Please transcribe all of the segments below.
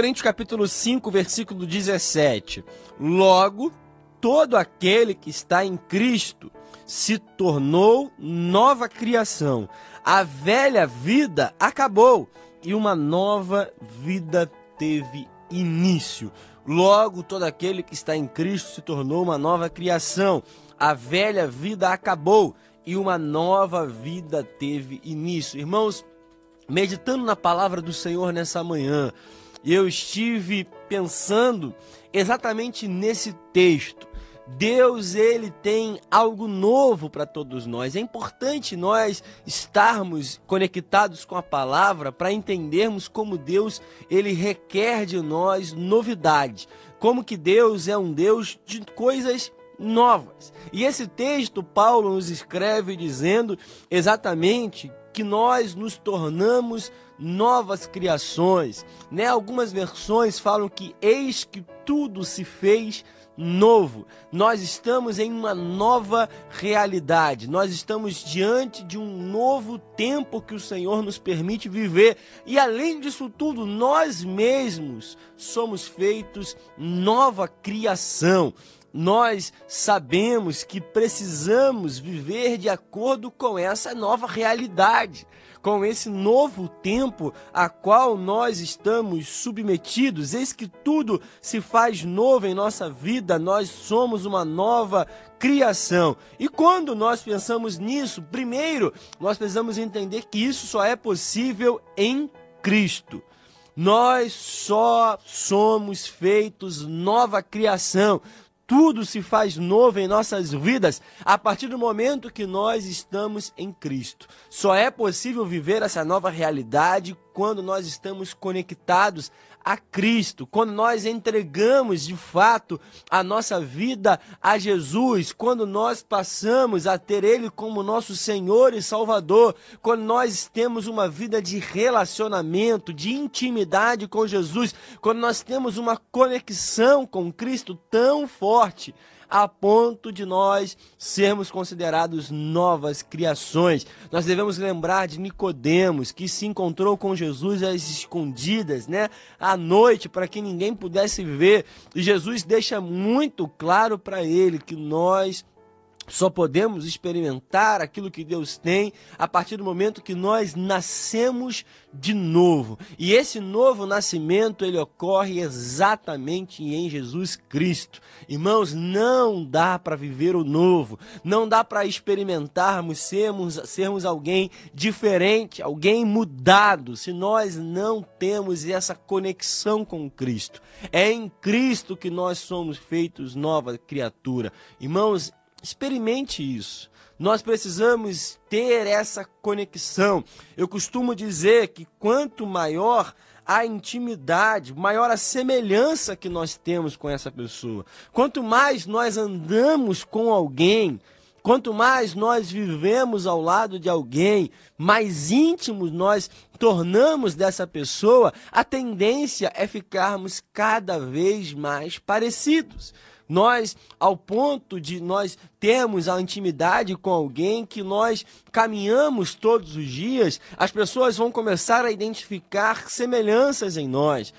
Coríntios capítulo 5, versículo 17. Logo, todo aquele que está em Cristo se tornou nova criação. A velha vida acabou e uma nova vida teve início. Logo, todo aquele que está em Cristo se tornou uma nova criação. A velha vida acabou e uma nova vida teve início. Irmãos, meditando na palavra do Senhor nessa manhã, eu estive pensando exatamente nesse texto. Deus ele tem algo novo para todos nós. É importante nós estarmos conectados com a palavra para entendermos como Deus ele requer de nós novidade, como que Deus é um Deus de coisas novas. E esse texto Paulo nos escreve dizendo exatamente que nós nos tornamos novas criações, né? Algumas versões falam que eis que tudo se fez novo. Nós estamos em uma nova realidade. Nós estamos diante de um novo tempo que o Senhor nos permite viver. E além disso tudo, nós mesmos somos feitos nova criação nós sabemos que precisamos viver de acordo com essa nova realidade, com esse novo tempo a qual nós estamos submetidos. Eis que tudo se faz novo em nossa vida, nós somos uma nova criação. E quando nós pensamos nisso, primeiro, nós precisamos entender que isso só é possível em Cristo. Nós só somos feitos nova criação tudo se faz novo em nossas vidas a partir do momento que nós estamos em Cristo. Só é possível viver essa nova realidade quando nós estamos conectados a Cristo, quando nós entregamos de fato a nossa vida a Jesus, quando nós passamos a ter Ele como nosso Senhor e Salvador, quando nós temos uma vida de relacionamento, de intimidade com Jesus, quando nós temos uma conexão com Cristo tão forte a ponto de nós sermos considerados novas criações. Nós devemos lembrar de Nicodemos, que se encontrou com Jesus às escondidas, né, à noite, para que ninguém pudesse ver. E Jesus deixa muito claro para ele que nós só podemos experimentar aquilo que Deus tem a partir do momento que nós nascemos de novo. E esse novo nascimento ele ocorre exatamente em Jesus Cristo. Irmãos, não dá para viver o novo, não dá para experimentarmos sermos sermos alguém diferente, alguém mudado, se nós não temos essa conexão com Cristo. É em Cristo que nós somos feitos nova criatura. Irmãos, Experimente isso. Nós precisamos ter essa conexão. Eu costumo dizer que quanto maior a intimidade, maior a semelhança que nós temos com essa pessoa. Quanto mais nós andamos com alguém, quanto mais nós vivemos ao lado de alguém, mais íntimos nós tornamos dessa pessoa, a tendência é ficarmos cada vez mais parecidos. Nós, ao ponto de nós termos a intimidade com alguém que nós caminhamos todos os dias, as pessoas vão começar a identificar semelhanças em nós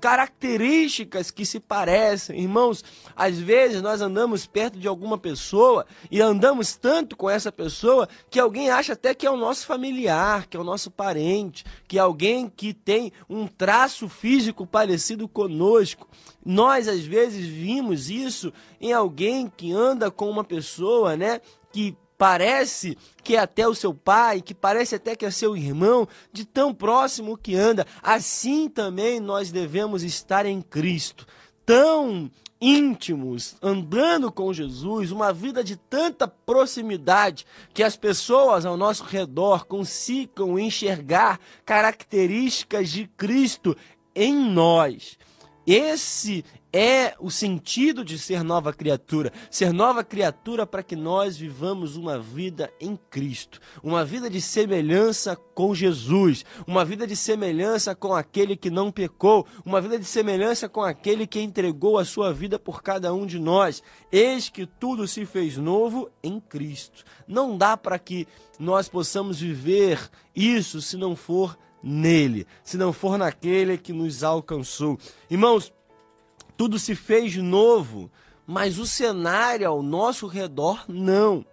características que se parecem. Irmãos, às vezes nós andamos perto de alguma pessoa e andamos tanto com essa pessoa que alguém acha até que é o nosso familiar, que é o nosso parente, que é alguém que tem um traço físico parecido conosco. Nós às vezes vimos isso em alguém que anda com uma pessoa, né, que parece que é até o seu pai, que parece até que é seu irmão, de tão próximo que anda. Assim também nós devemos estar em Cristo, tão íntimos, andando com Jesus, uma vida de tanta proximidade que as pessoas ao nosso redor consigam enxergar características de Cristo em nós. Esse é o sentido de ser nova criatura. Ser nova criatura para que nós vivamos uma vida em Cristo, uma vida de semelhança com Jesus, uma vida de semelhança com aquele que não pecou, uma vida de semelhança com aquele que entregou a sua vida por cada um de nós. Eis que tudo se fez novo em Cristo. Não dá para que nós possamos viver isso se não for nele, se não for naquele que nos alcançou. Irmãos, tudo se fez novo, mas o cenário ao nosso redor não.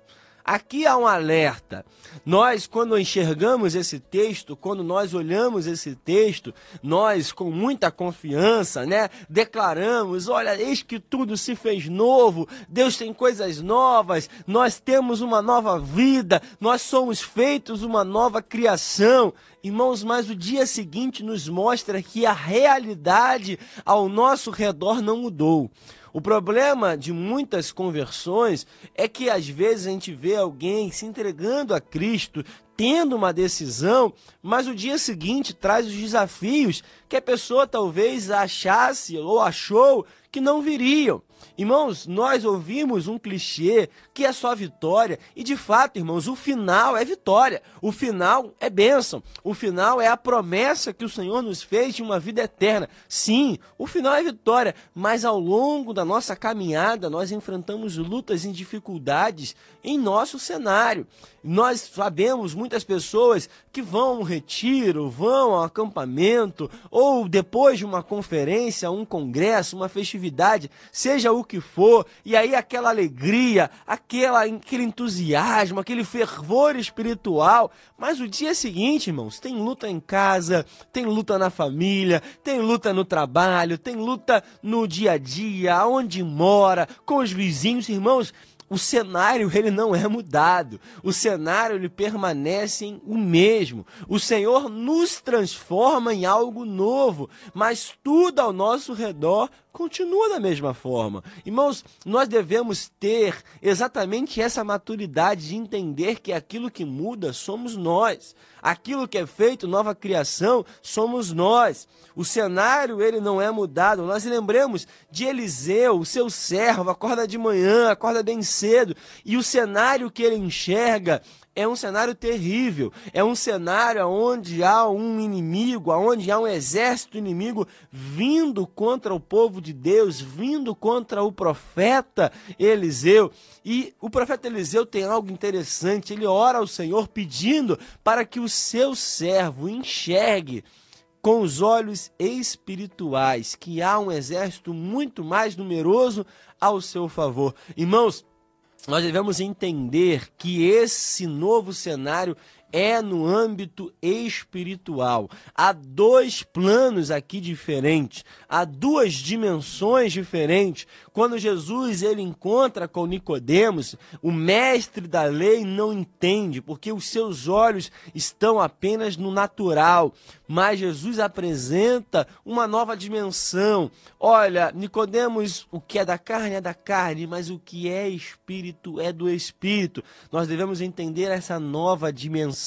Aqui há um alerta. Nós, quando enxergamos esse texto, quando nós olhamos esse texto, nós, com muita confiança, né, declaramos: olha, eis que tudo se fez novo, Deus tem coisas novas, nós temos uma nova vida, nós somos feitos uma nova criação. Irmãos, mas o dia seguinte nos mostra que a realidade ao nosso redor não mudou. O problema de muitas conversões é que às vezes a gente vê alguém se entregando a Cristo, tendo uma decisão, mas o dia seguinte traz os desafios que a pessoa talvez achasse ou achou que não viriam. Irmãos, nós ouvimos um clichê que é só vitória, e de fato, irmãos, o final é vitória, o final é bênção, o final é a promessa que o Senhor nos fez de uma vida eterna. Sim, o final é vitória, mas ao longo da nossa caminhada nós enfrentamos lutas e dificuldades em nosso cenário. Nós sabemos muitas pessoas que vão a um retiro, vão um acampamento, ou depois de uma conferência, um congresso, uma festividade, seja o que for, e aí aquela alegria, aquela, aquele entusiasmo, aquele fervor espiritual. Mas o dia seguinte, irmãos, tem luta em casa, tem luta na família, tem luta no trabalho, tem luta no dia a dia, onde mora, com os vizinhos, irmãos o cenário ele não é mudado. O cenário ele permanece o mesmo. O Senhor nos transforma em algo novo, mas tudo ao nosso redor continua da mesma forma. Irmãos, nós devemos ter exatamente essa maturidade de entender que aquilo que muda somos nós. Aquilo que é feito, nova criação, somos nós. O cenário, ele não é mudado. Nós lembremos de Eliseu, o seu servo, acorda de manhã, acorda bem cedo, e o cenário que ele enxerga é um cenário terrível, é um cenário onde há um inimigo, onde há um exército inimigo vindo contra o povo de Deus, vindo contra o profeta Eliseu. E o profeta Eliseu tem algo interessante, ele ora ao Senhor pedindo para que o seu servo enxergue com os olhos espirituais que há um exército muito mais numeroso ao seu favor. Irmãos, nós devemos entender que esse novo cenário é no âmbito espiritual. Há dois planos aqui diferentes, há duas dimensões diferentes. Quando Jesus ele encontra com Nicodemos, o mestre da lei não entende, porque os seus olhos estão apenas no natural. Mas Jesus apresenta uma nova dimensão. Olha, Nicodemos, o que é da carne é da carne, mas o que é espírito é do espírito. Nós devemos entender essa nova dimensão,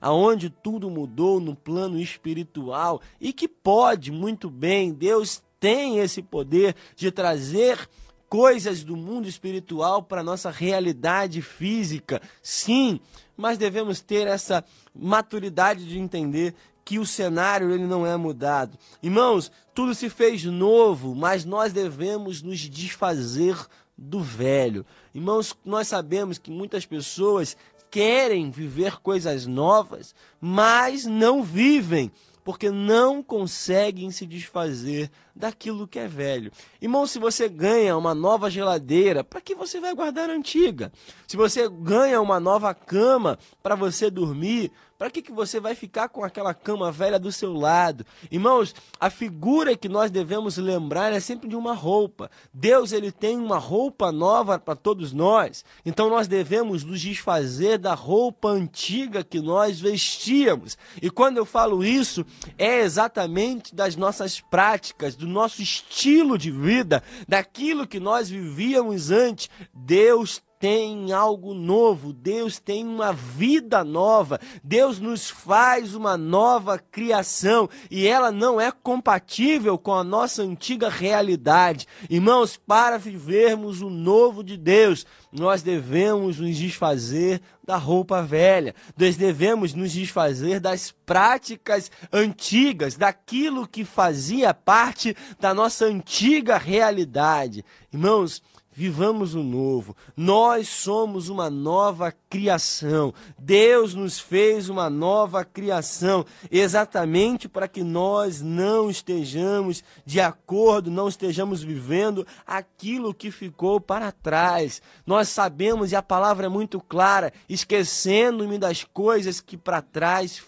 aonde tudo mudou no plano espiritual e que pode muito bem Deus tem esse poder de trazer coisas do mundo espiritual para nossa realidade física. Sim, mas devemos ter essa maturidade de entender que o cenário ele não é mudado. Irmãos, tudo se fez novo, mas nós devemos nos desfazer do velho. Irmãos, nós sabemos que muitas pessoas querem viver coisas novas, mas não vivem porque não conseguem se desfazer daquilo que é velho. Irmão, se você ganha uma nova geladeira, para que você vai guardar a antiga? Se você ganha uma nova cama para você dormir, para que, que você vai ficar com aquela cama velha do seu lado? Irmãos, a figura que nós devemos lembrar é sempre de uma roupa. Deus ele tem uma roupa nova para todos nós. Então nós devemos nos desfazer da roupa antiga que nós vestíamos. E quando eu falo isso, é exatamente das nossas práticas, do nosso estilo de vida, daquilo que nós vivíamos antes. Deus tem algo novo, Deus tem uma vida nova, Deus nos faz uma nova criação e ela não é compatível com a nossa antiga realidade. Irmãos, para vivermos o novo de Deus, nós devemos nos desfazer da roupa velha, nós devemos nos desfazer das práticas antigas, daquilo que fazia parte da nossa antiga realidade. Irmãos, vivamos o novo. Nós somos uma nova criação. Deus nos fez uma nova criação, exatamente para que nós não estejamos de acordo, não estejamos vivendo aquilo que ficou para trás. Nós sabemos, e a palavra é muito clara, esquecendo-me das coisas que para trás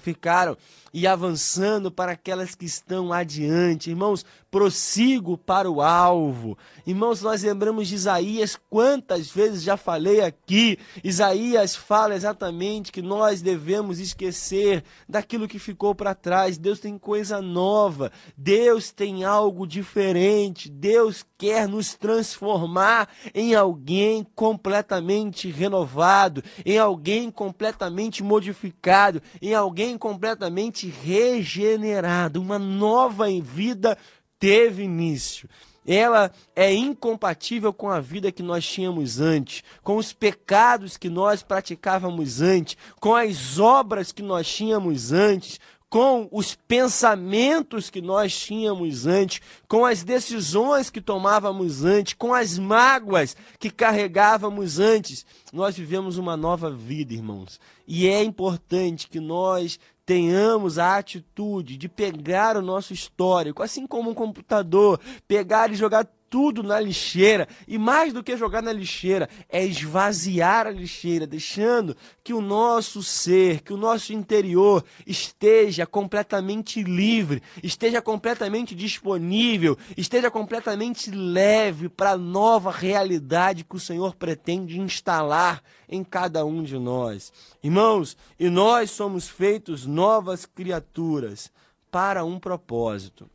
ficaram e avançando para aquelas que estão adiante. Irmãos, prossigo para o alvo. Irmãos, nós lembramos de Isaías, quantas vezes já falei aqui. Isaías fala exatamente que nós devemos esquecer daquilo que ficou para trás. Deus tem coisa nova, Deus tem algo diferente, Deus quer nos transformar em alguém completamente renovado, em alguém completamente modificado, em alguém completamente regenerado. Uma nova vida teve início. Ela é incompatível com a vida que nós tínhamos antes, com os pecados que nós praticávamos antes, com as obras que nós tínhamos antes, com os pensamentos que nós tínhamos antes, com as decisões que tomávamos antes, com as mágoas que carregávamos antes. Nós vivemos uma nova vida, irmãos. E é importante que nós tenhamos a atitude de pegar o nosso histórico, assim como um computador, pegar e jogar tudo na lixeira. E mais do que jogar na lixeira, é esvaziar a lixeira, deixando que o nosso ser, que o nosso interior esteja completamente livre, esteja completamente disponível, esteja completamente leve para a nova realidade que o Senhor pretende instalar em cada um de nós. Irmãos, e nós somos feitos novas criaturas para um propósito.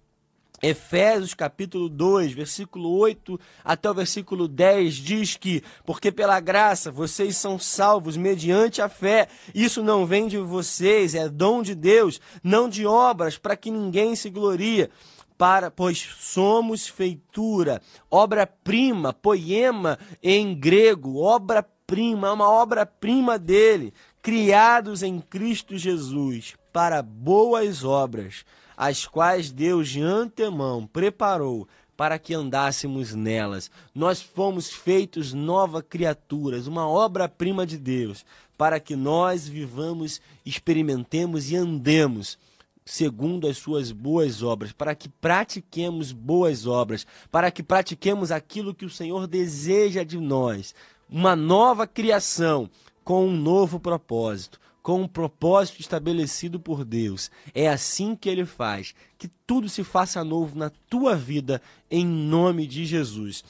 Efésios capítulo 2, versículo 8 até o versículo 10 diz que, porque pela graça vocês são salvos mediante a fé. Isso não vem de vocês, é dom de Deus, não de obras, para que ninguém se glorie. Para, pois somos feitura, obra-prima, poema em grego, obra-prima, uma obra-prima dele, criados em Cristo Jesus para boas obras as quais Deus de antemão preparou para que andássemos nelas. Nós fomos feitos nova criaturas, uma obra-prima de Deus, para que nós vivamos, experimentemos e andemos segundo as suas boas obras, para que pratiquemos boas obras, para que pratiquemos aquilo que o Senhor deseja de nós, uma nova criação com um novo propósito com um propósito estabelecido por Deus. É assim que ele faz, que tudo se faça novo na tua vida, em nome de Jesus.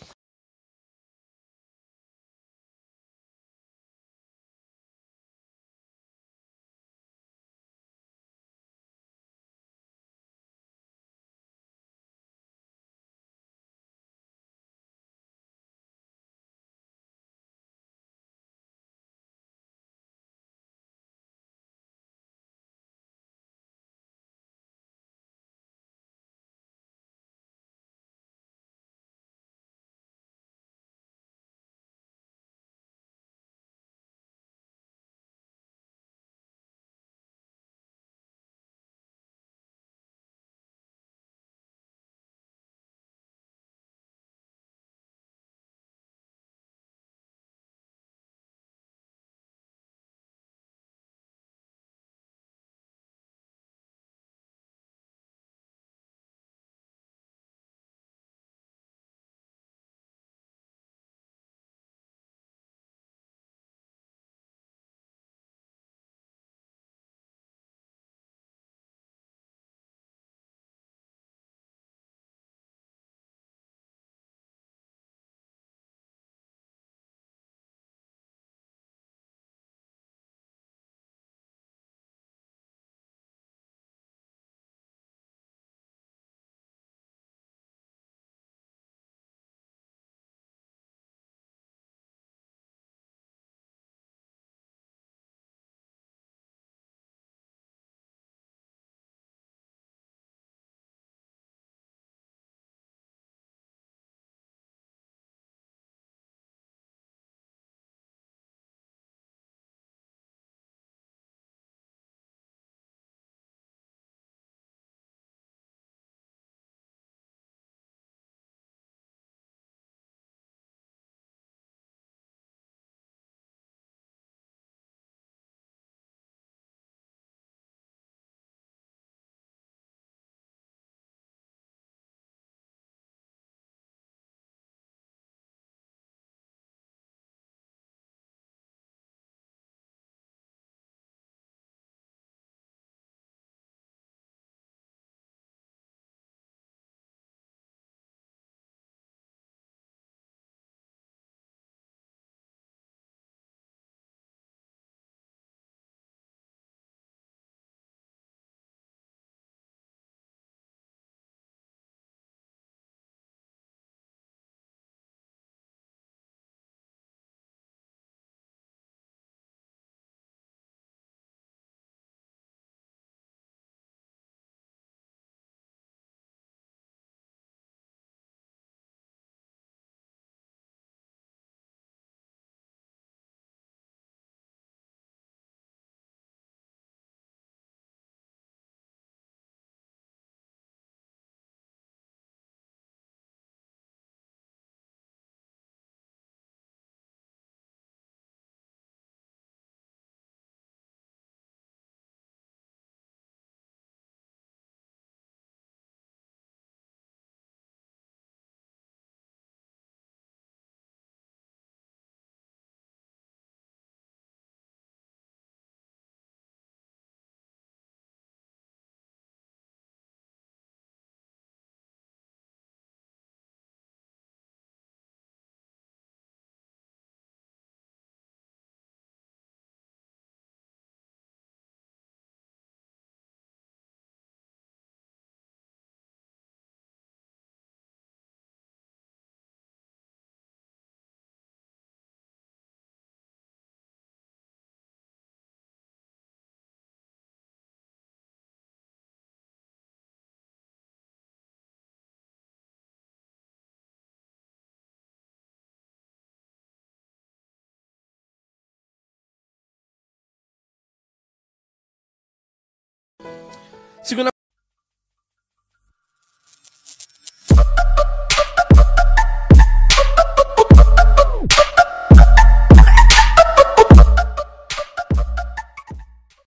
2